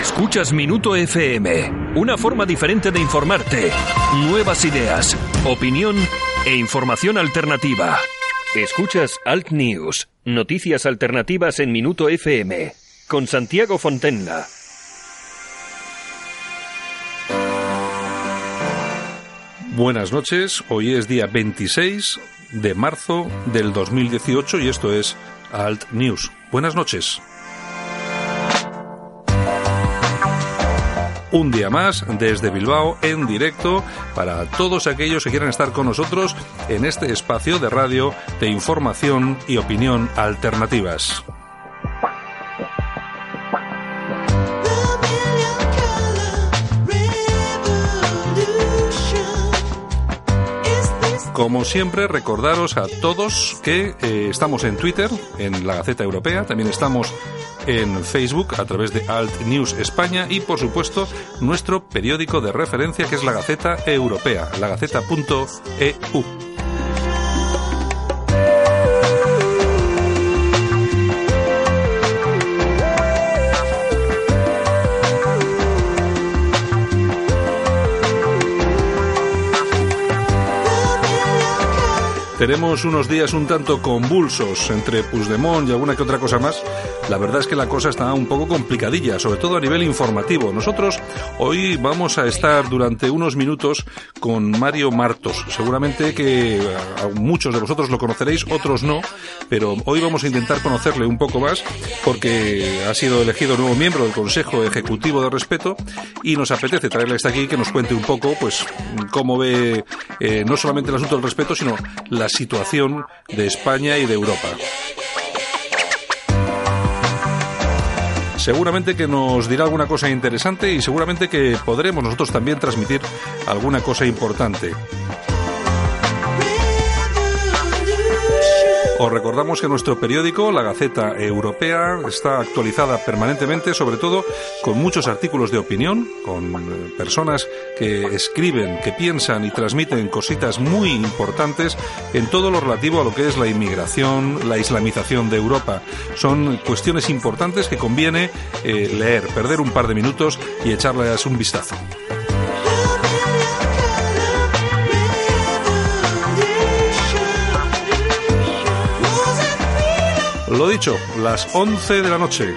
Escuchas Minuto FM, una forma diferente de informarte. Nuevas ideas, opinión e información alternativa. Escuchas Alt News, noticias alternativas en Minuto FM, con Santiago Fontenla. Buenas noches, hoy es día 26 de marzo del 2018 y esto es Alt News. Buenas noches. Un día más desde Bilbao en directo para todos aquellos que quieran estar con nosotros en este espacio de radio de información y opinión alternativas. Como siempre, recordaros a todos que eh, estamos en Twitter, en la Gaceta Europea, también estamos en Facebook a través de Alt News España y, por supuesto, nuestro periódico de referencia que es la Gaceta Europea, lagaceta.eu. Tenemos unos días un tanto convulsos entre Puigdemont y alguna que otra cosa más. La verdad es que la cosa está un poco complicadilla, sobre todo a nivel informativo. Nosotros hoy vamos a estar durante unos minutos con Mario Martos. Seguramente que muchos de vosotros lo conoceréis, otros no, pero hoy vamos a intentar conocerle un poco más porque ha sido elegido nuevo miembro del Consejo Ejecutivo de Respeto y nos apetece traerle hasta aquí que nos cuente un poco pues cómo ve eh, no solamente el asunto del respeto, sino la situación de España y de Europa. Seguramente que nos dirá alguna cosa interesante y seguramente que podremos nosotros también transmitir alguna cosa importante. Os recordamos que nuestro periódico, la Gaceta Europea, está actualizada permanentemente, sobre todo con muchos artículos de opinión, con eh, personas que escriben, que piensan y transmiten cositas muy importantes en todo lo relativo a lo que es la inmigración, la islamización de Europa. Son cuestiones importantes que conviene eh, leer, perder un par de minutos y echarles un vistazo. Lo dicho, las 11 de la noche.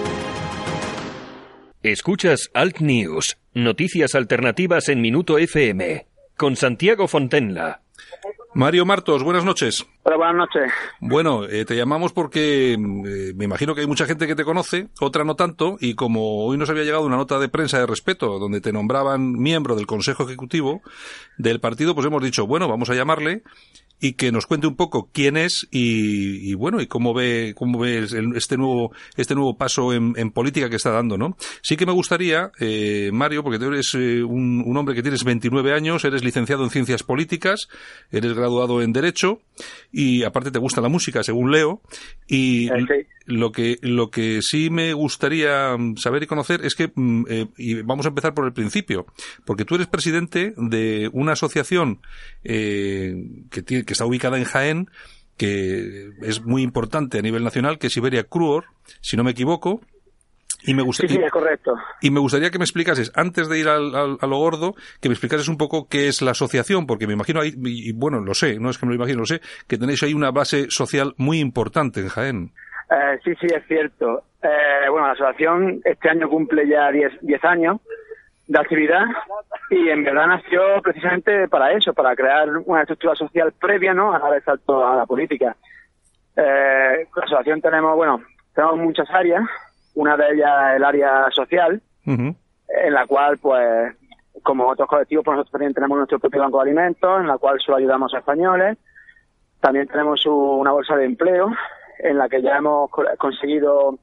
Escuchas Alt News, noticias alternativas en Minuto FM, con Santiago Fontenla. Mario Martos, buenas noches. Hola, buenas noches. Bueno, eh, te llamamos porque mm, eh, me imagino que hay mucha gente que te conoce, otra no tanto, y como hoy nos había llegado una nota de prensa de respeto donde te nombraban miembro del Consejo Ejecutivo del partido, pues hemos dicho, bueno, vamos a llamarle y que nos cuente un poco quién es y, bueno y cómo ve cómo ve este nuevo este nuevo paso en, política que está dando no sí que me gustaría eh, Mario porque tú eres eh, un, un, hombre que tienes 29 años eres licenciado en ciencias políticas eres graduado en derecho y aparte te gusta la música según leo y eh, lo que lo que sí me gustaría mm, saber y conocer es que mm, y vamos a empezar por el principio porque tú eres presidente de una asociación que tiene que está ubicada en Jaén, que es muy importante a nivel nacional, que es Iberia Cruor, si no me equivoco. Y me, gustaría, sí, correcto. y me gustaría que me explicases, antes de ir al, a lo gordo, que me explicases un poco qué es la asociación, porque me imagino ahí, y bueno, lo sé, no es que me lo imagino, lo sé, que tenéis ahí una base social muy importante en Jaén. Eh, sí, sí, es cierto. Eh, bueno, la asociación este año cumple ya 10 años de actividad y en verdad nació precisamente para eso, para crear una estructura social previa ¿no? a dar el salto a la política. Eh, la asociación tenemos, bueno, tenemos muchas áreas, una de ellas el área social, en la cual pues como otros colectivos, pues nosotros también tenemos nuestro propio banco de alimentos, en la cual solo ayudamos a españoles. También tenemos una bolsa de empleo, en la que ya hemos conseguido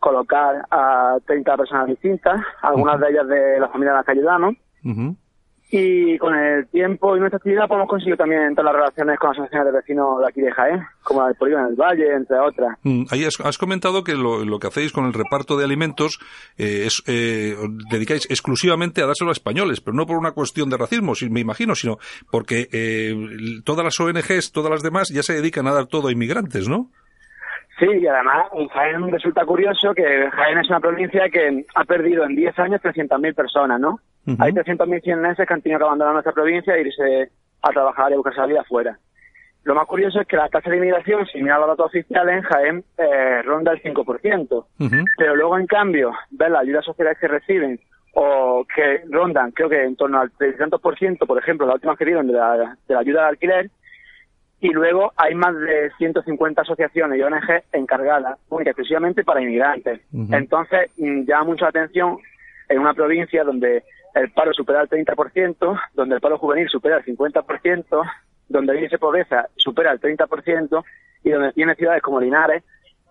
colocar a 30 personas distintas, algunas de ellas de la familia de las que ayudamos. Y con el tiempo y nuestra actividad pues, hemos conseguido también entrar las relaciones con asociaciones de vecinos de aquí de Jaén, como el Polígono del Valle, entre otras. Mm, ahí has, comentado que lo, que hacéis con el reparto de alimentos eh, es eh, dedicáis exclusivamente a dárselo a españoles, pero no por una cuestión de racismo, me imagino, sino porque eh, todas las ONGs, todas las demás, ya se dedican a dar todo a inmigrantes, ¿no? Sí, y además en Jaén resulta curioso que Jaén es una provincia que ha perdido en 10 años 300.000 personas, ¿no? Hay 300.000 cieneses que han tenido que abandonar nuestra provincia e irse a trabajar y a buscar salida afuera. Lo más curioso es que la tasa de inmigración, si mira los datos oficiales, en Jaén eh, ronda el 5%. Pero luego, en cambio, ver las ayudas sociales que reciben o que rondan, creo que en torno al 300%, por ejemplo, la última que dieron de la, de la ayuda de alquiler, y luego hay más de 150 asociaciones y ONG encargadas única exclusivamente para inmigrantes. Entonces, mm, llama mucho la atención en una provincia donde el paro supera el 30%, donde el paro juvenil supera el 50%, donde el índice de pobreza supera el 30% y donde tiene ciudades como Linares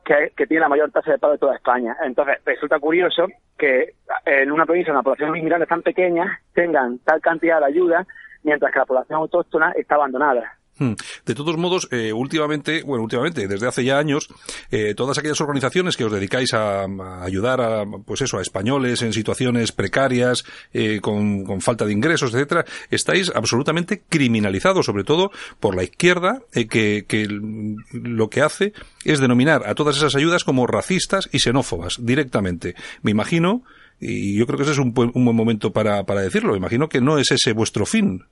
que, tiene la mayor tasa de paro de toda España. Entonces, resulta curioso que en una provincia, una población de inmigrantes tan pequeña, tengan tal cantidad de ayuda, mientras que la población autóctona está abandonada. Hmm. De todos modos, eh, últimamente, bueno, últimamente, desde hace ya años, eh, todas aquellas organizaciones que os dedicáis a, ayudar a, pues eso, a españoles en situaciones precarias, eh, con, falta de ingresos, etcétera, estáis absolutamente criminalizados, sobre todo por la izquierda, que, que lo que hace es denominar a todas esas ayudas como racistas y xenófobas, directamente. Me imagino, y yo creo que ese es un, un buen momento para, para decirlo, imagino que no es ese vuestro fin.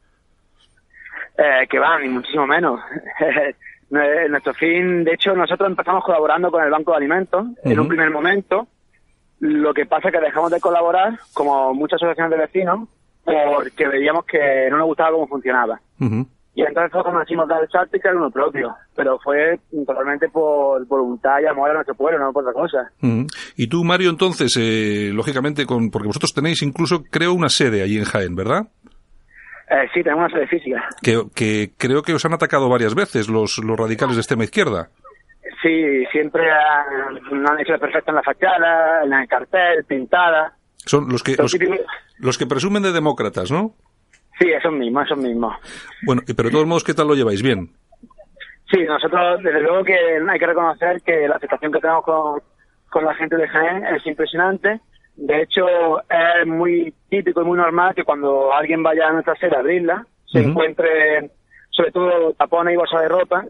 Eh, que van, ni muchísimo menos. Nuestro fin, de hecho, nosotros empezamos colaborando con el Banco de Alimentos en un primer momento. Lo que pasa es que dejamos de colaborar, como muchas asociaciones de vecinos, porque veíamos que no nos gustaba cómo funcionaba. Y entonces nosotros nos hicimos dar el salto y crear uno propio. Pero fue totalmente por voluntad y amor a nuestro pueblo, no por otra cosa. Y tú, Mario, entonces, eh, lógicamente, con, porque vosotros tenéis incluso, creo, una sede allí en Jaén, ¿verdad? Eh, sí, tenemos una sede física. Que, creo que os han atacado varias veces los, los radicales de extrema izquierda. Sí, siempre han, han hecho perfecto en la fachada, en el cartel, pintada. Son los que, los, que presumen de demócratas, ¿no? Sí, esos mismos, esos mismos. Bueno, pero de todos modos, ¿qué tal lo lleváis? ¿Bien? Sí, nosotros, desde luego que hay que reconocer que la aceptación que tenemos con, con la gente de Jaén es impresionante de hecho, es muy típico y muy normal que cuando alguien vaya a nuestra sede a abrirla, se encuentre sobre todo tapones y bolsas de ropa,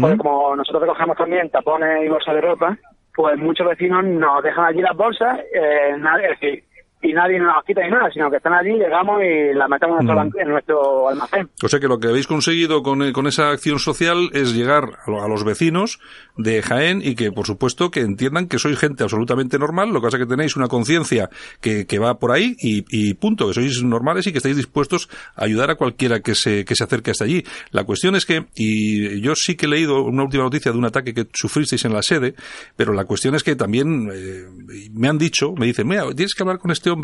porque como nosotros recogemos también tapones y bolsas de ropa, pues muchos vecinos nos dejan allí las bolsas, eh, nadie, es decir, y nadie nos quita ni nada, sino que están allí, llegamos y las metemos en, nuestro, en nuestro almacén. O sea que lo que habéis conseguido con, eh, con esa acción social es llegar a, los vecinos de Jaén y que, por supuesto, que entiendan que sois gente absolutamente normal, lo que pasa es que tenéis una conciencia que, que, va por ahí y, y, punto, que sois normales y que estáis dispuestos a ayudar a cualquiera que se, que se acerque hasta allí. La cuestión es que, y yo sí que he leído una última noticia de un ataque que sufristeis en la sede, pero la cuestión es que también eh, me han dicho, me dicen, mira, tienes que hablar con este hombre,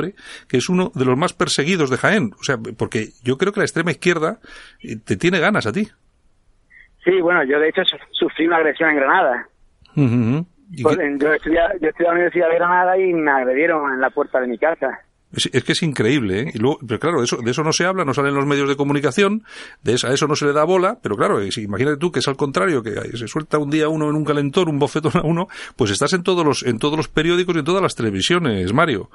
que es uno de los más perseguidos de Jaén. O sea, porque yo creo que la extrema izquierda eh, te tiene ganas a ti. Sí, bueno, yo de hecho sufrí una agresión en Granada. Pues, yo, estudié, yo estudié en la Universidad de Granada y me agredieron en la puerta de mi casa. Es, que es increíble, ¿eh? Y luego, pero claro, de eso, de eso no se habla, no salen los medios de comunicación, de eso, a eso no se le da bola, pero claro, imagínate tú que es al contrario, que se suelta un día uno en un calentón, un bofetón a uno, pues estás en todos los, en todos los periódicos y en todas las televisiones, Mario.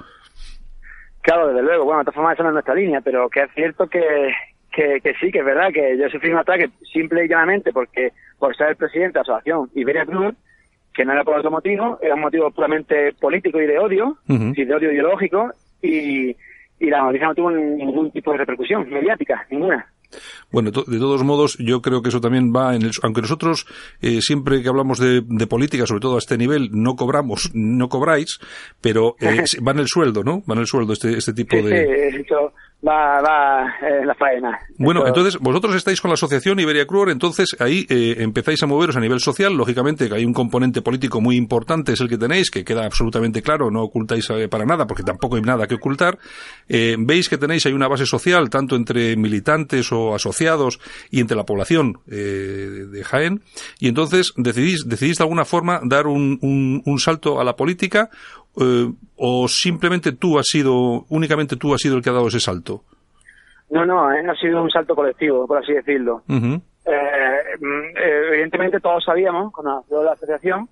Claro, desde luego. Bueno, de todas formas, eso no es nuestra línea, pero que es cierto que, que, sí, que es verdad que yo sufrí un ataque simple y llanamente porque por ser el presidente de la asociación Iberia Cruz, que no era por otro motivo, era un motivo puramente político y de odio, y de odio ideológico, y, y la noticia no tuvo ningún tipo de repercusión mediática, ninguna. Bueno, de todos modos, yo creo que eso también va en el, aunque nosotros eh, siempre que hablamos de, política, sobre todo a este nivel, no cobramos, no cobráis, pero eh, va en el sueldo, ¿no? Va en el sueldo este, este tipo de... Sí, va, va eh, la faena. Bueno, entonces vosotros estáis con la asociación Iberia Cruor, entonces ahí eh, empezáis a moveros a nivel social, lógicamente que hay un componente político muy importante, es el que tenéis, que queda absolutamente claro, no ocultáis eh, para nada, porque tampoco hay nada que ocultar. Eh, veis que tenéis ahí una base social, tanto entre militantes o asociados y entre la población de Jaén, y entonces decidís, decidís de alguna forma dar un, un, un salto a la política eh, o simplemente tú has sido, únicamente tú has sido el que ha dado ese salto? No, no, eh, ha sido un salto colectivo, por así decirlo. eh, mm, evidentemente todos sabíamos, cuando nació la asociación,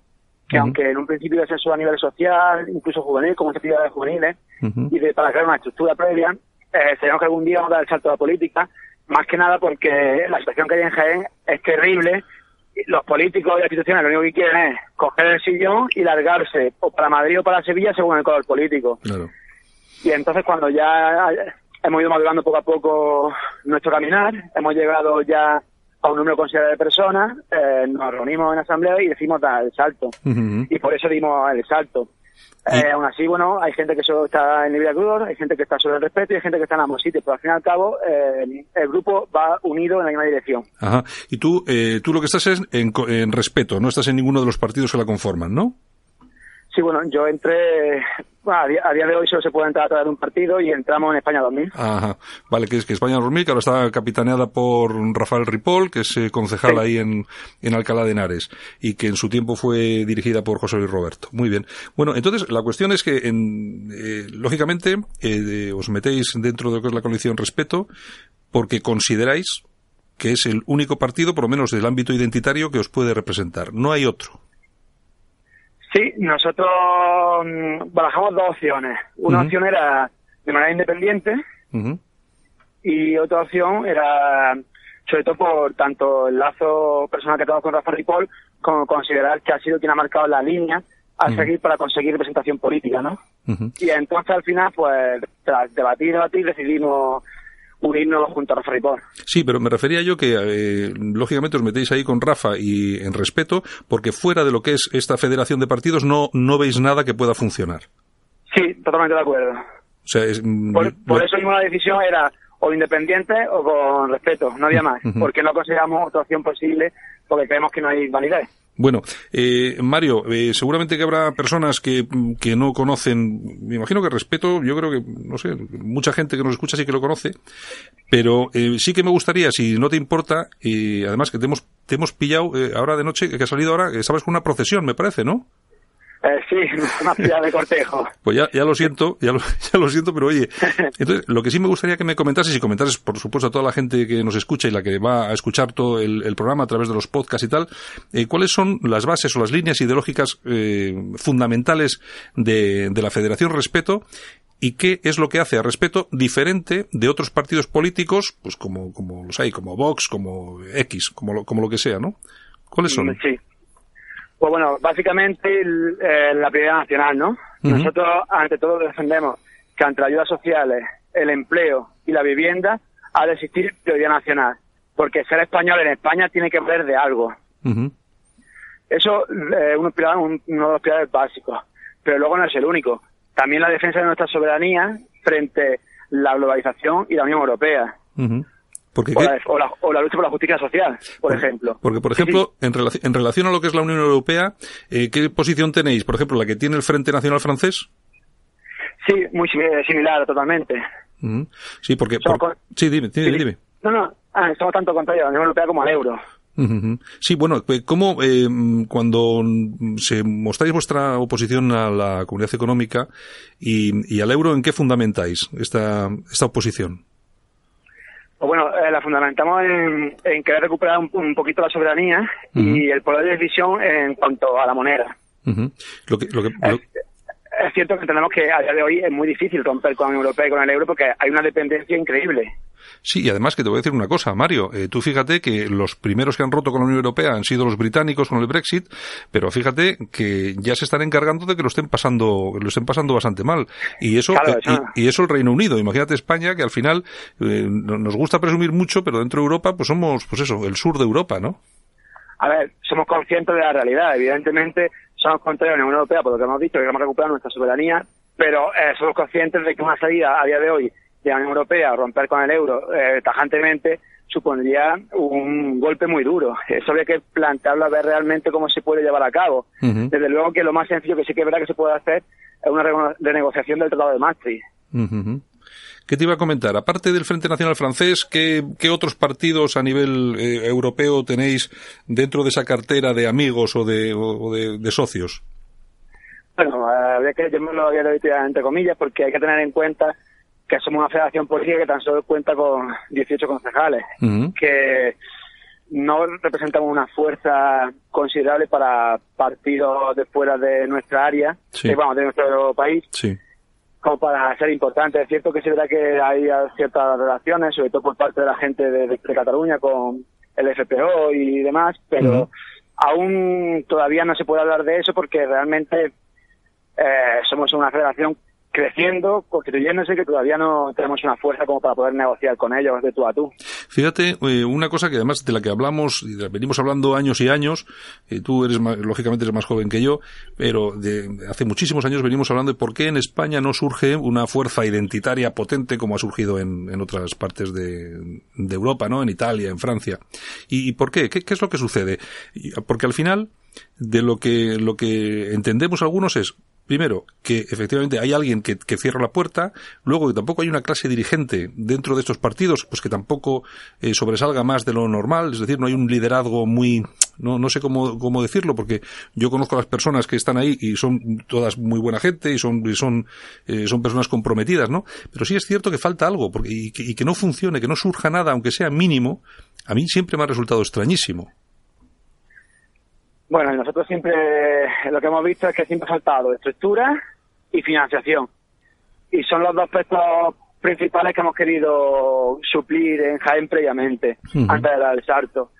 que aunque en un principio de eso a nivel social, incluso juvenil, como actividades juveniles, y de, para crear una estructura previa, eh, que algún día vamos a dar el salto a la política, más que nada porque la situación que hay en Jaén es terrible los políticos y las instituciones lo único que quieren es coger el sillón y largarse o para Madrid o para Sevilla según el color político. Claro. Y entonces cuando ya hemos ido madurando poco a poco nuestro caminar, hemos llegado ya a un número considerable de personas, eh, nos reunimos en asamblea y decimos dar el salto. Y por eso dimos el salto. Eh, aún así, bueno, hay gente que solo está en Libia Cruz, hay gente que está solo en respeto y hay gente que está en ambos sitios, pero al fin y al cabo eh, el grupo va unido en la misma dirección. Ajá. Y tú, eh, tú lo que estás es en, en respeto, no estás en ninguno de los partidos que la conforman, ¿no? Sí, bueno, yo entré, bueno, a, día, a, día, de hoy solo se puede entrar a través de un partido y entramos en España 2000. Ajá, vale, que es que España 2000, que ahora está capitaneada por Rafael Ripoll, que es eh, concejal sí. ahí en, en Alcalá de Henares, y que en su tiempo fue dirigida por José Luis Roberto. Muy bien. Bueno, entonces la cuestión es que, en, eh, lógicamente, eh, os metéis dentro de lo que es la coalición Respeto, porque consideráis que es el único partido, por lo menos del ámbito identitario, que os puede representar. No hay otro. Sí, nosotros mm, barajamos dos opciones. Una uh -huh. opción era de manera independiente uh -huh. y otra opción era, sobre todo por tanto el lazo personal que tenemos con Rafa Ripoll, como considerar que ha sido quien ha marcado la línea a uh -huh. seguir para conseguir representación política, ¿no? Y entonces al final, pues, tras debatir, debatir, decidimos unirnos junto a Rafa Ripoll. Sí, pero me refería yo que, eh, lógicamente, os metéis ahí con Rafa y en respeto, porque fuera de lo que es esta federación de partidos no, no veis nada que pueda funcionar. Sí, totalmente de acuerdo. O sea, es, por, por eso mismo la decisión era o independiente o con respeto, no había más, uh -huh. porque no consideramos otra opción posible, porque creemos que no hay validez. Bueno, eh, Mario, eh, seguramente que habrá personas que, que no conocen, me imagino que respeto, yo creo que, no sé, mucha gente que nos escucha sí que lo conoce, pero eh, sí que me gustaría, si no te importa, y además que te hemos, te hemos pillado eh, ahora de noche, que ha salido ahora, sabes, con una procesión, me parece, ¿no? Eh, sí, una ciudad de cortejo. Pues ya, ya lo siento, ya lo, ya lo siento, pero oye, entonces lo que sí me gustaría que me comentases y comentases, por supuesto, a toda la gente que nos escucha y la que va a escuchar todo el, el programa a través de los podcasts y tal, eh, ¿cuáles son las bases o las líneas ideológicas eh, fundamentales de, de la Federación Respeto y qué es lo que hace a respeto diferente de otros partidos políticos, pues como, como los hay, como Vox, como X, como lo, como lo que sea, ¿no? ¿Cuáles son? Sí. Pues bueno, básicamente el, eh, la prioridad nacional, ¿no? Uh -huh. Nosotros, ante todo, defendemos que ante las ayudas sociales, el empleo y la vivienda, ha de existir prioridad nacional. Porque ser español en España tiene que ver de algo. Uh -huh. Eso es eh, uno, uno de los pilares básicos. Pero luego no es el único. También la defensa de nuestra soberanía frente a la globalización y la Unión Europea. Uh -huh. Porque, o, la, o, la, o, la, lucha por la justicia social, por, por ejemplo. Porque, por ejemplo, sí, sí. En, relación, en, relación a lo que es la Unión Europea, eh, ¿qué posición tenéis? Por ejemplo, la que tiene el Frente Nacional Francés. Sí, muy similar, totalmente. -huh. Sí, porque... Por... Con... Sí, dime, dime, sí. dime. No, no, ah, estamos tanto contrarios a la Unión Europea como al euro. Sí, bueno, ¿cómo eh, cuando se mostráis vuestra oposición a la comunidad económica y, y al euro, ¿en qué fundamentáis esta, esta oposición? Pues bueno, eh, la fundamentamos en, en, querer recuperar un, un poquito la soberanía uh -huh. y el poder de decisión en cuanto a la moneda. Uh -huh. lo que, lo que, lo... Es, es, cierto que entendemos que a día de hoy es muy difícil romper con la Unión Europea y con el euro porque hay una dependencia increíble. Sí, y además que te voy a decir una cosa, Mario. Eh, tú fíjate que los primeros que han roto con la Unión Europea han sido los británicos con el Brexit, pero fíjate que ya se están encargando de que lo estén pasando, lo estén pasando bastante mal. Y eso, claro, eh, y, y, eso el Reino Unido. Imagínate España, que al final eh, nos gusta presumir mucho, pero dentro de Europa, pues somos, pues eso, el sur de Europa, ¿no? A ver, somos conscientes de la realidad. Evidentemente, somos contrarios a la Unión Europea, por lo que hemos dicho, que queremos recuperar nuestra soberanía, pero eh, somos conscientes de que una salida a día de hoy de la Unión Europea, romper con el euro eh, tajantemente, supondría un golpe muy duro. Eso habría que plantearlo a ver realmente cómo se puede llevar a cabo. Desde luego que lo más sencillo que sí que es verdad que se puede hacer es una renegociación del Tratado de Maastricht. ¿Qué te iba a comentar? Aparte del Frente Nacional Francés, ¿qué, otros partidos a nivel eh, europeo tenéis dentro de esa cartera de amigos o de, de, socios? Bueno, habría que llamarlo entre comillas porque hay que tener en cuenta que somos una federación política que tan solo cuenta con 18 concejales, que no representamos una fuerza considerable para partidos de fuera de nuestra área, eh, vamos, de nuestro país, como para ser importante. Es cierto que sí verdad que hay ciertas relaciones, sobre todo por parte de la gente de, Cataluña con el FPO y demás, pero aún todavía no se puede hablar de eso porque realmente eh, somos una federación creciendo, constituyéndose, que todavía no tenemos una fuerza como para poder negociar con ellos de tú a tú. Fíjate, eh, una cosa que además de la que hablamos, y venimos hablando años y años, eh, tú eres lógicamente eres más joven que yo, pero de, hace muchísimos años venimos hablando de por qué en España no surge una fuerza identitaria potente como ha surgido en, en otras partes de, de, Europa, ¿no? En Italia, en Francia. ¿Y, por qué? qué? ¿Qué es lo que sucede? Porque al final, de lo que, lo que entendemos algunos es, primero, que efectivamente hay alguien que, cierra la puerta, luego que tampoco hay una clase dirigente dentro de estos partidos, pues que tampoco eh, sobresalga más de lo normal, es decir, no hay un liderazgo muy, no, no sé cómo, cómo decirlo, porque yo conozco a las personas que están ahí y son todas muy buena gente y son, y son, eh, son personas comprometidas, ¿no? Pero sí es cierto que falta algo, y que, y que no funcione, que no surja nada, aunque sea mínimo, a mí siempre me ha resultado extrañísimo. Bueno, nosotros siempre lo que hemos visto es que siempre ha faltado estructura y financiación. Y son los dos aspectos principales que hemos querido suplir en Jaén previamente, antes de dar el salto.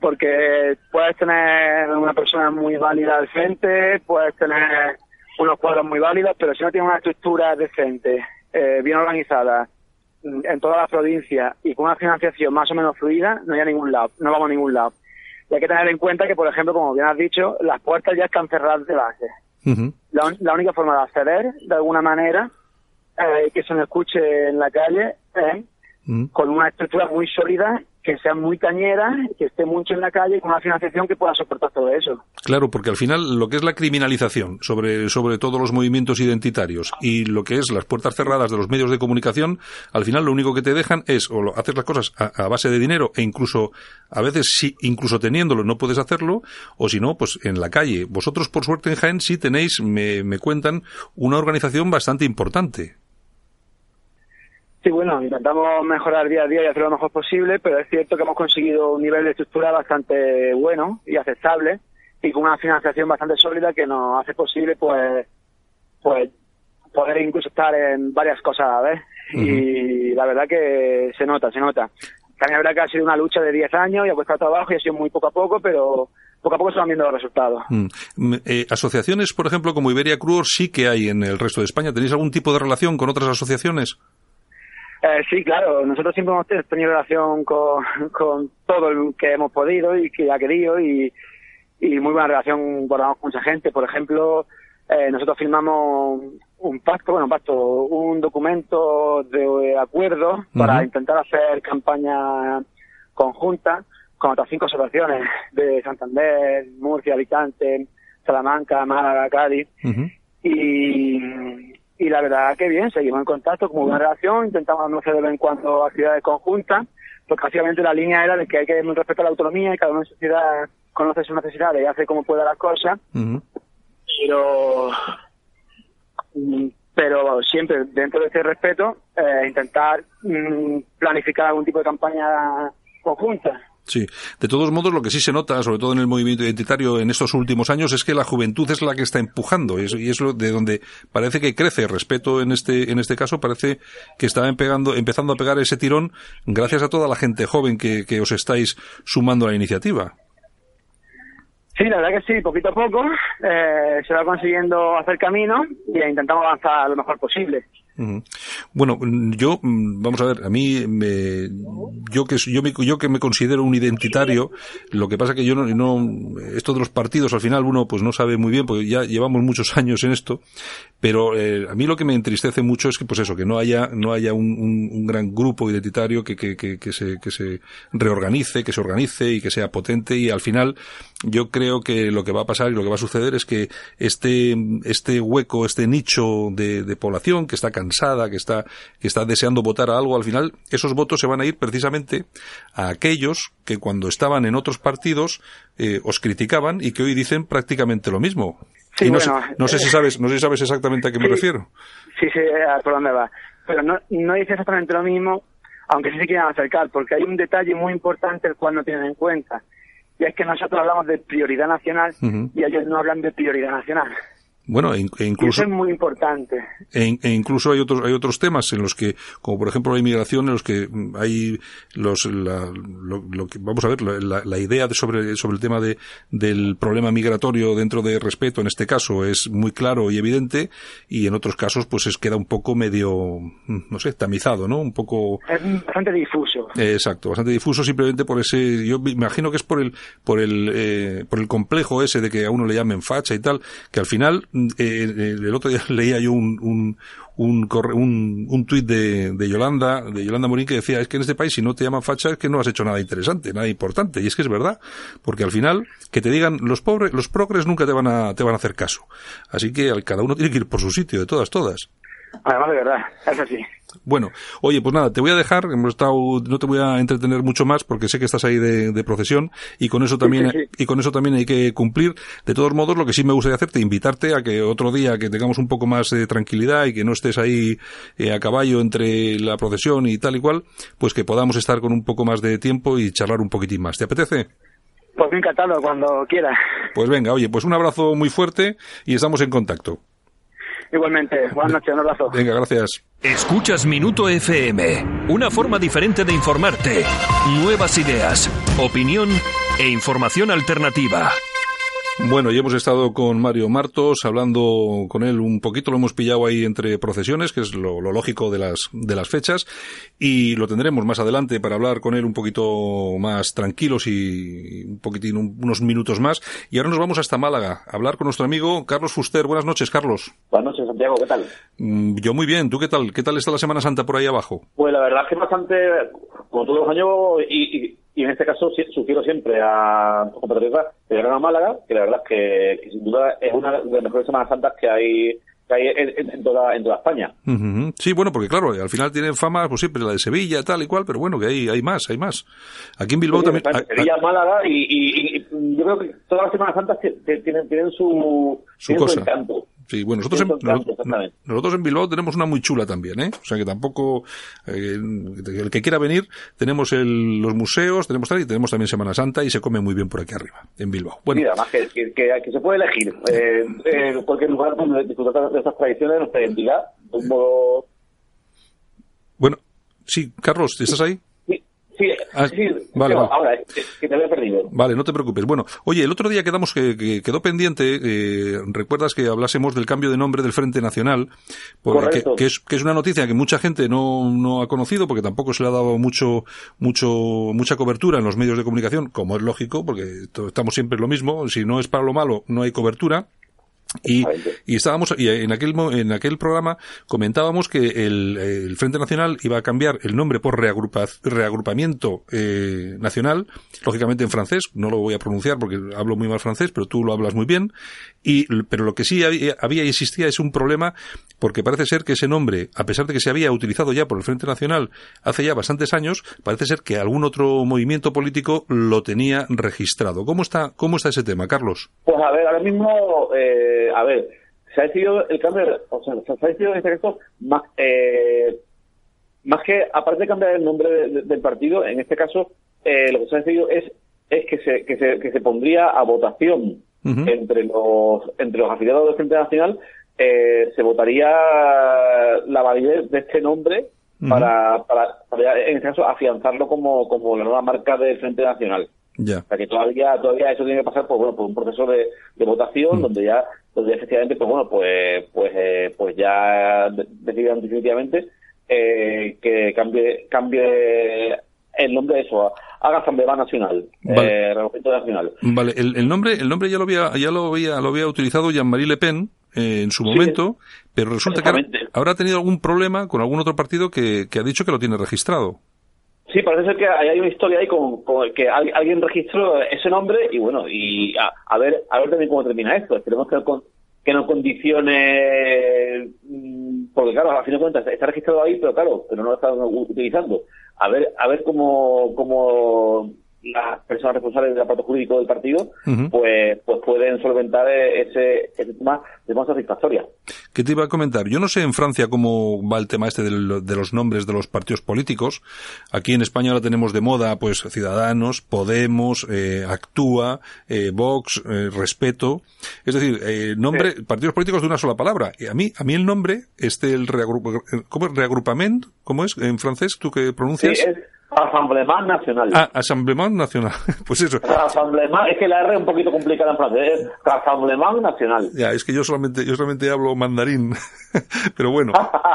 Porque puedes tener una persona muy válida al frente, puedes tener unos cuadros muy válidos, pero si no tienes una estructura decente, eh, bien organizada, en toda la provincia y con una financiación más o menos fluida, no hay a ningún lado, no vamos a ningún lado. Y hay que tener en cuenta que, por ejemplo, como bien has dicho, las puertas ya están cerradas de base. la, única forma de acceder, de alguna manera, eh, que se nos escuche en la calle, es con una estructura muy sólida que sea muy cañera, que esté mucho en la calle con una financiación que pueda soportar todo eso. Claro, porque al final lo que es la criminalización sobre, sobre todos los movimientos identitarios y lo que es las puertas cerradas de los medios de comunicación, al final lo único que te dejan es o hacer las cosas a, base de dinero e incluso a veces sí, incluso teniéndolo no puedes hacerlo, o si no, pues en la calle. Vosotros por suerte en Jaén sí tenéis, me, me cuentan, una organización bastante importante. Sí, bueno, intentamos mejorar día a día y hacer lo mejor posible, pero es cierto que hemos conseguido un nivel de estructura bastante bueno y aceptable y con una financiación bastante sólida que nos hace posible pues pues poder incluso estar en varias cosas a la vez y la verdad que se nota, se nota. También habrá que ha sido una lucha de 10 años y ha costado trabajo y ha sido muy poco a poco, pero poco a poco se van viendo los resultados. Mm. Eh, asociaciones, por ejemplo, como Iberia Cruz sí que hay en el resto de España. ¿Tenéis algún tipo de relación con otras asociaciones? Eh, sí, claro. Nosotros siempre hemos tenido relación con, con todo el que hemos podido y que ha querido y, y muy buena relación guardamos con mucha gente. Por ejemplo, eh, nosotros firmamos un pacto, bueno, un pacto, un documento de acuerdo para intentar hacer campaña conjunta con otras cinco asociaciones de Santander, Murcia, Alicante, Salamanca, Málaga, Cádiz. Y y la verdad que bien, seguimos en contacto, como una relación, intentamos hacer de vez en cuando actividades conjuntas, porque básicamente la línea era de que hay que respetar la autonomía y cada una sociedad conoce sus necesidades y hace como pueda las cosas, pero pero siempre dentro de ese respeto eh, intentar mm, planificar algún tipo de campaña conjunta. Sí, de todos modos lo que sí se nota, sobre todo en el movimiento identitario en estos últimos años, es que la juventud es la que está empujando y es, lo de donde parece que crece respeto en este en este caso parece que está empezando a pegar ese tirón gracias a toda la gente joven que, que os estáis sumando a la iniciativa. Sí, la verdad que sí, poquito a poco eh, se va consiguiendo hacer camino y intentamos avanzar lo mejor posible. Bueno, yo, mm, vamos a ver, a mí, me, yo que yo me, que me considero un identitario, lo que pasa que yo no, no, esto de los partidos al final uno pues no sabe muy bien, porque ya llevamos muchos años en esto, pero eh, a mí lo que me entristece mucho es que pues eso, que no haya, no haya un, un, gran grupo identitario que, que, que, que, se, que se reorganice, que se organice y que sea potente y al final yo creo que lo que va a pasar y lo que va a suceder es que este, este hueco, este nicho de, de población que está cansada, que está, que está deseando votar a algo, al final esos votos se van a ir precisamente a aquellos que cuando estaban en otros partidos eh, os criticaban y que hoy dicen prácticamente lo mismo. y no, sé, no sé si sabes, no sé si sabes exactamente a qué me refiero. Sí, sí, por dónde va. Pero no, no dice exactamente lo mismo, aunque sí se quieran acercar, porque hay un detalle muy importante el cual no tienen en cuenta. Y es que nosotros hablamos de prioridad nacional y ellos no hablan de prioridad nacional. Bueno, e, incluso. es muy importante. E, e, incluso hay otros, hay otros temas en los que, como por ejemplo la inmigración, en los que hay los, la, lo, que, vamos a ver, la, la, idea de sobre, sobre el tema de, del problema migratorio dentro de respeto, en este caso, es muy claro y evidente, y en otros casos, pues es queda un poco medio, no sé, tamizado, ¿no? Un poco. Es bastante difuso. Exacto, bastante difuso simplemente por ese, yo me imagino que es por el, por el, eh, por el complejo ese de que a uno le llamen facha y tal, que al final, eh, el otro día leía yo un, un, un, un, un tuit de, de, Yolanda, de Yolanda Morín que decía, es que en este país si no te llaman facha es que no has hecho nada interesante, nada importante. Y es que es verdad, porque al final, que te digan, los pobres, los progres nunca te van a, te van a hacer caso. Así que cada uno tiene que ir por su sitio, de todas, todas. Además de verdad, es así. Bueno, oye, pues nada, te voy a dejar, hemos estado, no te voy a entretener mucho más porque sé que estás ahí de, procesión y con eso también, y con eso también hay que cumplir. De todos modos, lo que sí me gustaría hacerte, invitarte a que otro día que tengamos un poco más de tranquilidad y que no estés ahí eh, a caballo entre la procesión y tal y cual, pues que podamos estar con un poco más de tiempo y charlar un poquitín más. ¿Te apetece? Pues encantado, cuando quieras. Pues venga, oye, pues un abrazo muy fuerte y estamos en contacto. Igualmente, buenas noches, un abrazo. Venga, gracias. Escuchas Minuto FM, una forma diferente de informarte. Nuevas ideas, opinión e información alternativa. Bueno, ya hemos estado con Mario Martos hablando con él un poquito, lo hemos pillado ahí entre procesiones, que es lo, lógico de las, de las fechas, y lo tendremos más adelante para hablar con él un poquito más tranquilos y un poquitín, unos minutos más. Y ahora nos vamos hasta Málaga a hablar con nuestro amigo Carlos Fuster. Buenas noches, Carlos. Buenas noches, Santiago, ¿qué tal? Mm, yo muy bien, ¿tú qué tal? ¿Qué tal está la Semana Santa por ahí abajo? Pues la verdad es que bastante, como todos los años, y y en este caso sugiero siempre a compatriotas de Gran Málaga, que la verdad es que, sin duda es una de las mejores Semanas Santas que hay que hay en, toda, en toda España. Sí, bueno, porque claro, al final tienen fama, pues siempre la de Sevilla, tal y cual, pero bueno, que hay, hay más, hay más. Aquí en Bilbao también... Sevilla, Málaga y, yo creo que todas las Semanas Santas tienen, tienen su, su, cosa. encanto. Sí, bueno, nosotros en, nosotros en Bilbao tenemos una muy chula también, ¿eh? O sea que tampoco, eh, el que quiera venir, tenemos el, los museos, tenemos tal y tenemos también Semana Santa y se come muy bien por aquí arriba, en Bilbao. Bueno. Mira, además que, que, se puede elegir eh, eh, cualquier lugar donde disfrutar de estas tradiciones, de nuestra identidad, de un modo... Bueno, sí, Carlos, ¿estás ahí? Ah, sí, vale, ahora, que te había perdido. Vale, no te preocupes. Bueno, oye, el otro día quedamos que, quedó pendiente, eh, recuerdas que hablásemos del cambio de nombre del Frente Nacional, porque, que, es, que es una noticia que mucha gente no, no ha conocido, porque tampoco se le ha dado mucho, mucho, mucha cobertura en los medios de comunicación, como es lógico, porque estamos siempre lo mismo, si no es para lo malo, no hay cobertura. Y, y, estábamos y en aquel en aquel programa comentábamos que el, el, Frente Nacional iba a cambiar el nombre por reagrupa, reagrupamiento eh, nacional, lógicamente en francés, no lo voy a pronunciar porque hablo muy mal francés, pero tú lo hablas muy bien. Y pero lo que sí había, había y existía es un problema porque parece ser que ese nombre, a pesar de que se había utilizado ya por el Frente Nacional hace ya bastantes años, parece ser que algún otro movimiento político lo tenía registrado. ¿Cómo está cómo está ese tema, Carlos? Pues a ver, ahora mismo eh a ver, se ha decidido el cambio, o sea, se ha decidido en este caso más, eh, más que, aparte de cambiar el nombre del partido, en este caso, eh, lo que se ha decidido es, es que, se, que, se, que se pondría a votación entre los entre los afiliados del Frente Nacional, eh, se votaría la validez de este nombre para, para, en este caso, afianzarlo como, como la nueva marca del Frente Nacional. Ya. O sea que todavía, todavía eso tiene que pasar por, bueno, por un proceso de, votación donde ya donde efectivamente, pues bueno, pues pues eh, pues ya decidieron definitivamente eh, que cambie cambie el nombre de eso haga Asamblea Nacional, vale. eh, Nacional. Vale, el, el, nombre el nombre ya lo había ya lo había lo había utilizado Jean-Marie Le Pen eh, en su momento, sí, pero resulta que ahora ha tenido algún problema con algún otro partido que, que ha dicho que lo tiene registrado. Sí, parece ser que hay una historia ahí con, con que alguien registró ese nombre y bueno, y a, a, ver a ver también cómo termina esto. Esperemos que, que no condicione, porque claro, a fin de cuentas está registrado ahí, pero claro, pero no lo están utilizando. A ver, a ver cómo, cómo las personas responsables del aparato jurídico del partido, uh -huh. pues, pues pueden solventar ese, ese tema de forma satisfactoria. ¿Qué te iba a comentar? Yo no sé en Francia cómo va el tema este de, los nombres de los partidos políticos. Aquí en España ahora tenemos de moda, pues, Ciudadanos, Podemos, eh, Actúa, eh, Vox, eh, Respeto. Es decir, eh, nombre, sí. partidos políticos de una sola palabra. Y a mí, a mí el nombre, este, el reagrupa, ¿cómo es? Reagrupament, ¿cómo es? En francés, ¿tú qué pronuncias? Sí, es Assemblement Nacional. Ah, Assemblement Nacional. Pues eso. Assemblement, es que la R es un poquito complicada en francés. Es Assemblement Nacional. Ya, es que yo solamente, yo solamente hablo mandarín. Pero bueno.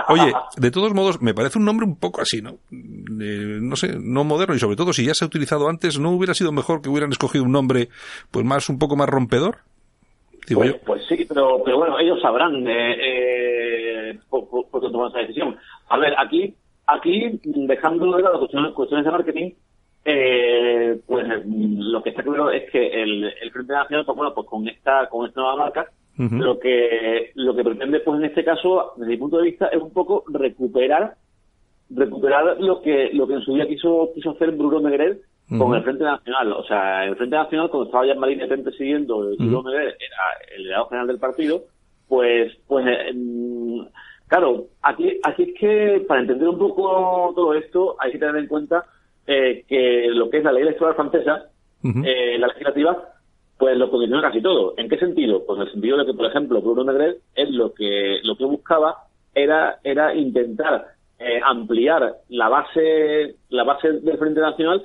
Oye, de todos modos, me parece un nombre un poco así, ¿no? Eh, no sé, no moderno y sobre todo si ya se ha utilizado antes, ¿no hubiera sido mejor que hubieran escogido un nombre, pues más, un poco más rompedor? Digo pues, yo. pues sí, pero, pero bueno, ellos sabrán, eh, eh, por, por, por toman esa decisión. A ver, aquí Aquí, dejando de lado cuestiones, cuestiones de marketing, eh, pues lo que está claro es que el, el Frente Nacional, pues bueno, pues con esta, con esta nueva marca, uh -huh. lo que, lo que pretende, pues en este caso, desde mi punto de vista, es un poco recuperar, recuperar lo que, lo que en su día quiso, quiso hacer Bruno Megret uh -huh. con el Frente Nacional. O sea, el Frente Nacional, cuando estaba ya Marín Le Pen presidiendo, uh -huh. Bruno Megret era el delegado general del partido, pues, pues, eh, Claro, aquí, aquí es que para entender un poco todo esto hay que tener en cuenta eh, que lo que es la ley electoral francesa, uh -huh. eh, la legislativa, pues lo condiciona casi todo. ¿En qué sentido? Pues en el sentido de que, por ejemplo, Bruno Negret es lo que lo que buscaba era era intentar eh, ampliar la base la base del Frente Nacional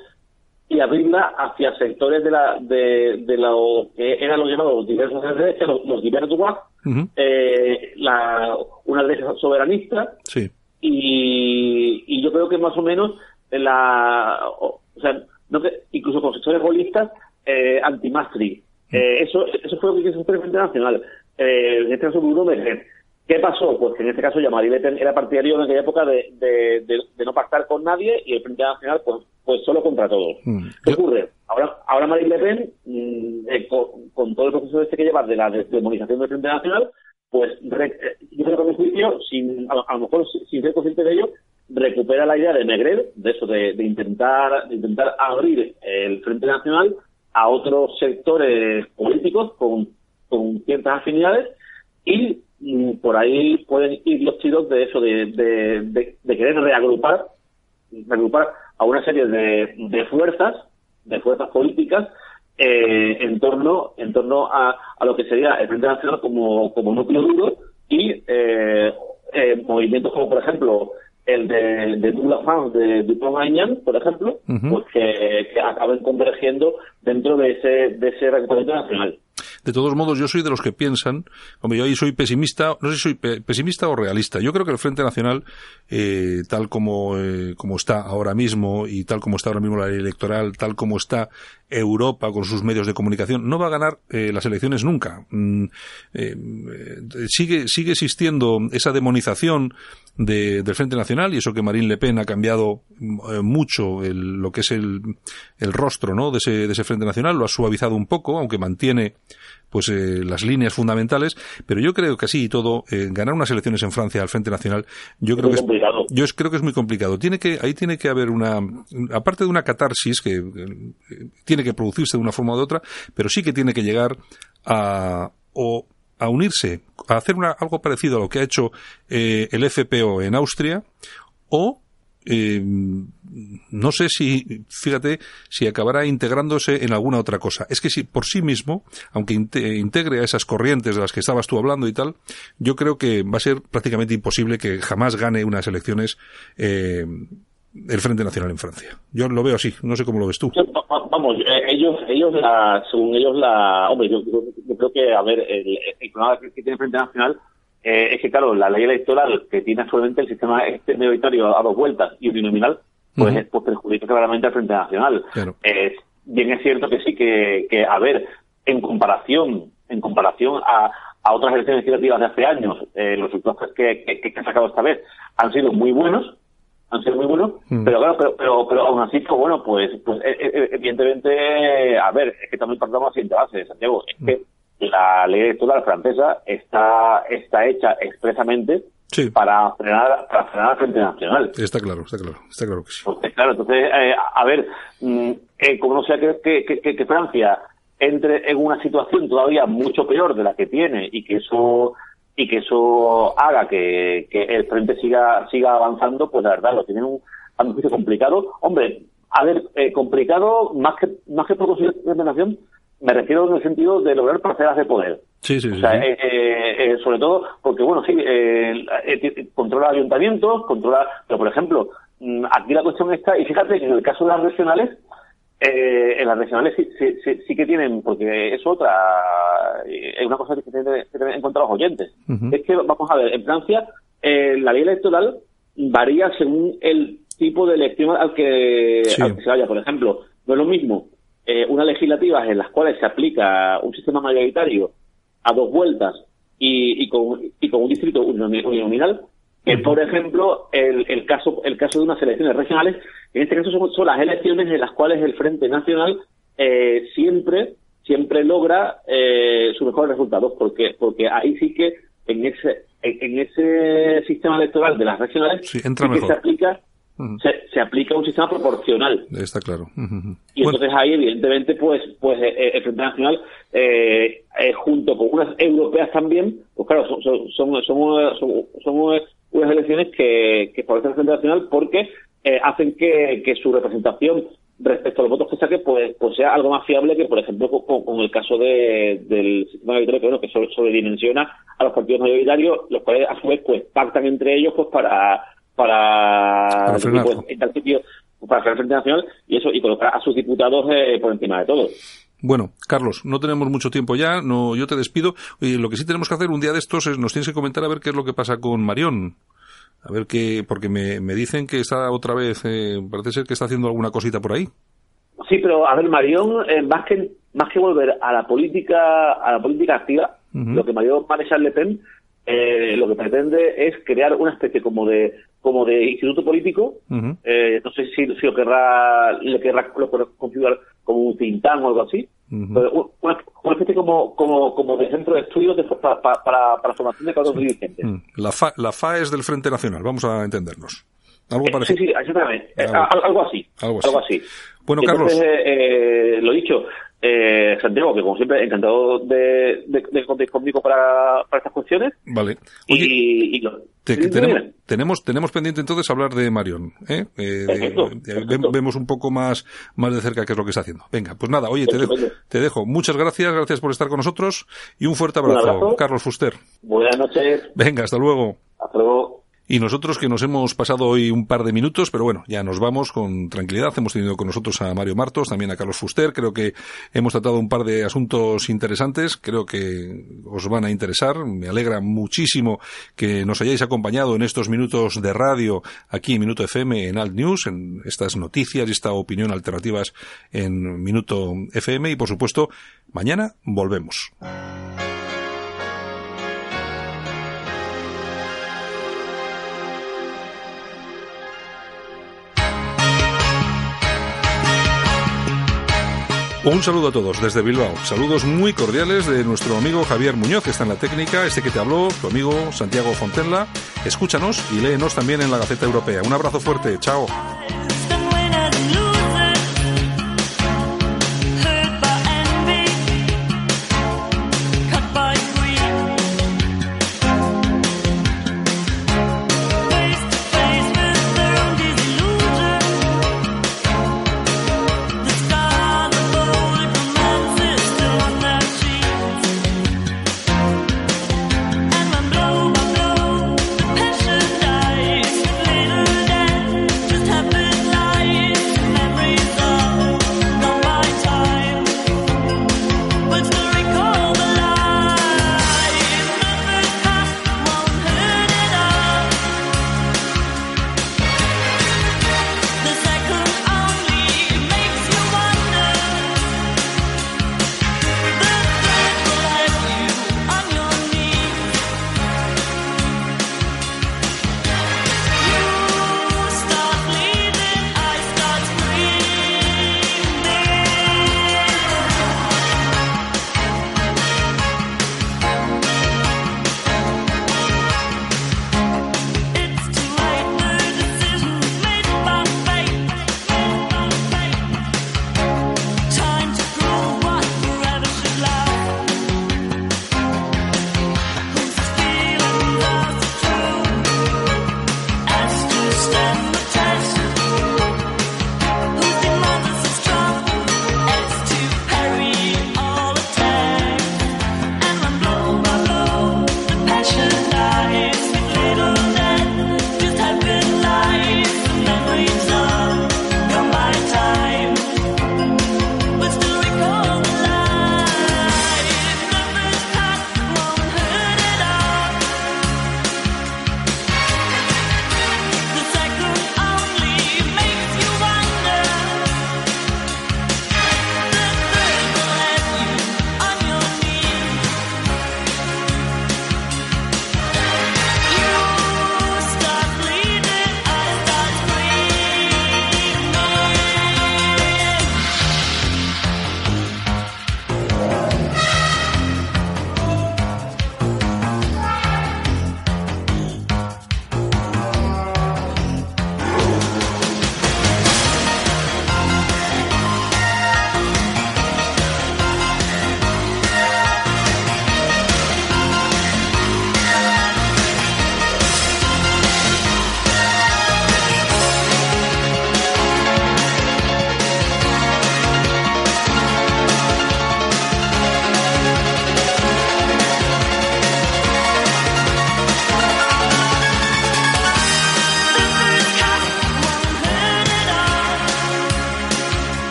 y abrirla hacia sectores de la de, de lo que eran los llamados diversos de derecha, los, los diversos uh -huh. eh, la, una derecha soberanista sí. y, y yo creo que más o menos la o, o sea no que incluso con sectores golistas eh, anti-Maastricht. Uh -huh. eh, eso eso fue lo que hizo el Frente Nacional. Eh, en este caso Bruno Mejer. ¿Qué pasó? Pues que en este caso Jean-Marie Le Pen era partidario en aquella época de, de, de, de, no pactar con nadie y el Frente Nacional pues, pues solo contra todos. Mm. ¿Qué ocurre? Ahora, ahora Marine Le Pen, mmm, eh, con, con, todo el proceso este que lleva de la demonización del Frente Nacional, pues re, eh, yo creo que mi juicio, sin, a, a, lo mejor sin ser consciente de ello, recupera la idea de Negret, de eso, de, de intentar, de intentar abrir el Frente Nacional a otros sectores políticos con, con ciertas afinidades y por ahí pueden ir los tiros de eso, de, de, de, de querer reagrupar, reagrupar a una serie de, de fuerzas, de fuerzas políticas, eh, en torno, en torno a, a, lo que sería el Frente Nacional como, como núcleo duro y eh, eh, movimientos como, por ejemplo, el de, de Douglas Fans de Dupont Aignan, por ejemplo, uh -huh. pues que, que acaben convergiendo dentro de ese, de ese nacional. De todos modos, yo soy de los que piensan, como yo ahí soy pesimista, no sé si soy pesimista o realista. Yo creo que el Frente Nacional, eh, tal como, eh, como está ahora mismo y tal como está ahora mismo la ley electoral, tal como está Europa con sus medios de comunicación, no va a ganar eh, las elecciones nunca. Mm, eh, sigue, sigue existiendo esa demonización de, del Frente Nacional y eso que Marine Le Pen ha cambiado eh, mucho el, lo que es el, el rostro ¿no? de, ese, de ese Frente Nacional, lo ha suavizado un poco, aunque mantiene pues eh, las líneas fundamentales, pero yo creo que así y todo, eh, ganar unas elecciones en Francia al Frente Nacional, yo creo que es, yo creo que es muy complicado. Tiene que, ahí tiene que haber una, aparte de una catarsis que eh, tiene que producirse de una forma u de otra, pero sí que tiene que llegar a, o a unirse, a hacer una, algo parecido a lo que ha hecho eh, el FPO en Austria, o eh, no sé si, fíjate, si acabará integrándose en alguna otra cosa. Es que si por sí mismo, aunque integre a esas corrientes de las que estabas tú hablando y tal, yo creo que va a ser prácticamente imposible que jamás gane unas elecciones eh, el Frente Nacional en Francia. Yo lo veo así, no sé cómo lo ves tú. Vamos, eh, ellos, ellos la, según ellos la, hombre, yo, creo que, a ver, el, problema que tiene el Frente Nacional eh, es que, claro, la ley electoral que tiene actualmente el sistema este mayoritario a dos vueltas y uninominal, pues, pues perjudica claramente al Frente Nacional. bien es cierto que sí, que, que, a ver, en comparación, en comparación a, a otras elecciones legislativas de hace años, eh, los resultados que, que, que, ha sacado esta vez han sido muy buenos, han sido muy buenos, mm. pero claro, pero, pero, pero aún así, pues bueno, pues, pues eh, eh, evidentemente, a ver, es que también partamos de la siguiente base, Santiago, es que la ley electoral francesa está, está hecha expresamente para frenar para frenar al Frente Nacional. Está claro, está claro, está claro que sí. claro, entonces, eh, a ver, mm, eh, como no sea que, que, que, que Francia entre en una situación todavía mucho peor de la que tiene y que eso y que eso haga que, el frente siga siga avanzando, pues la verdad lo tienen un, un juicio complicado. Hombre, a ver, eh, complicado más que más que por nación me refiero en el sentido de lograr parcelas de poder. Sí, sí, sí. Eh, eh, sobre todo porque, bueno, sí, controla ayuntamientos, controla, pero por ejemplo, mm, aquí la cuestión está, y fíjate que en el caso de las regionales, eh, en las regionales sí, sí, sí, que tienen, porque es otra, es una cosa que tienen que tener en cuenta los oyentes. Es que, vamos a ver, en Francia eh, la ley electoral varía según el tipo de elección al que, se vaya. Por ejemplo, no es lo mismo eh, unas legislativas en las cuales se aplica un sistema mayoritario a dos vueltas y, con, y con un distrito uninominal que por ejemplo el, el caso el caso de unas elecciones regionales en este caso son, las elecciones en las cuales el Frente Nacional eh, siempre siempre logra eh, sus mejores resultados porque porque ahí sí que en ese en, ese sistema electoral de las regionales sí, entra que se aplica se, aplica un sistema proporcional. Está claro. Y entonces ahí evidentemente pues pues eh, el Frente Nacional eh, junto con unas europeas también pues claro son son, son, son unas elecciones que, que favorecen el Frente Nacional porque eh, hacen que, que, su representación respecto a los votos que saque pues, pues sea algo más fiable que, por ejemplo, con, el caso de, del sistema mayoritario, que, bueno, que sobredimensiona a los partidos mayoritarios, los cuales a su vez pues pactan entre ellos pues para para, para frenar. Pues, para el Frente Nacional y eso y colocar a sus diputados eh, por encima de todo. Bueno, Carlos, no tenemos mucho tiempo ya, no, yo te despido. Y lo que sí tenemos que hacer un día de estos es, nos tienes que comentar a ver qué es lo que pasa con Marión. A ver qué, porque me, me dicen que está otra vez, eh, parece ser que está haciendo alguna cosita por ahí. Sí, pero a ver, Marión, eh, más que más que volver a la política a la política activa, lo que Marión Maréchal Le Pen eh, lo que pretende es crear una especie como de como de instituto político. eh, no sé si, si lo querrá le querrá configurar como un tintán o algo así. una, especie como, como, como de centro de estudios para, para, para, formación de cuadros dirigentes. Mm. La FA, la FA es del Frente Nacional, vamos a entendernos. Algo eh, parecido. Sí, sí, exactamente. Eh, algo, así. Algo así. Algo así. Bueno, Carlos. Eh, lo dicho, eh, Santiago, que como siempre, encantado de, de, de contar conmigo para, para, estas cuestiones. Vale. Oye, y, y tenemos, tenemos, tenemos pendiente entonces hablar de Marion. ¿eh? eh vemos un poco más, más de cerca qué es lo que está haciendo. Venga, pues nada, oye, te dejo, te dejo. Muchas gracias, gracias por estar con nosotros y un fuerte abrazo, abrazo. Carlos Fuster. Buenas noches. Venga, hasta luego. Hasta luego. Y nosotros que nos hemos pasado hoy un par de minutos, pero bueno, ya nos vamos con tranquilidad. Hemos tenido con nosotros a Mario Martos, también a Carlos Fuster. Creo que hemos tratado un par de asuntos interesantes. Creo que os van a interesar. Me alegra muchísimo que nos hayáis acompañado en estos minutos de radio aquí en Minuto FM en Alt News, en estas noticias y esta opinión alternativas en Minuto FM. Y por supuesto, mañana volvemos. Un saludo a todos desde Bilbao. Saludos muy cordiales de nuestro amigo Javier Muñoz, que está en la técnica, este que te habló, tu amigo Santiago Fontenla. Escúchanos y léenos también en la Gaceta Europea. Un abrazo fuerte. Chao.